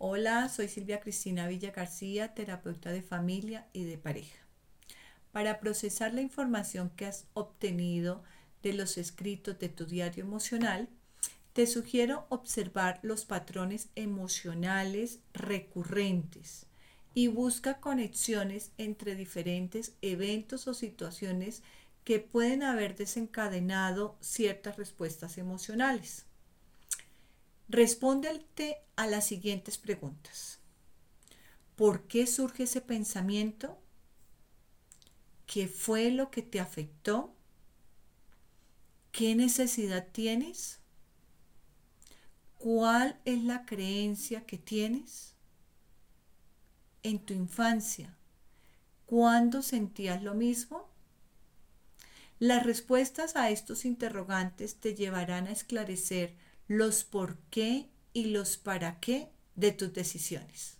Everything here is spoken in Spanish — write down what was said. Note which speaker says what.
Speaker 1: Hola, soy Silvia Cristina Villa García, terapeuta de familia y de pareja. Para procesar la información que has obtenido de los escritos de tu diario emocional, te sugiero observar los patrones emocionales recurrentes y busca conexiones entre diferentes eventos o situaciones que pueden haber desencadenado ciertas respuestas emocionales. Respóndete a las siguientes preguntas. ¿Por qué surge ese pensamiento? ¿Qué fue lo que te afectó? ¿Qué necesidad tienes? ¿Cuál es la creencia que tienes? En tu infancia, ¿cuándo sentías lo mismo? Las respuestas a estos interrogantes te llevarán a esclarecer los por qué y los para qué de tus decisiones.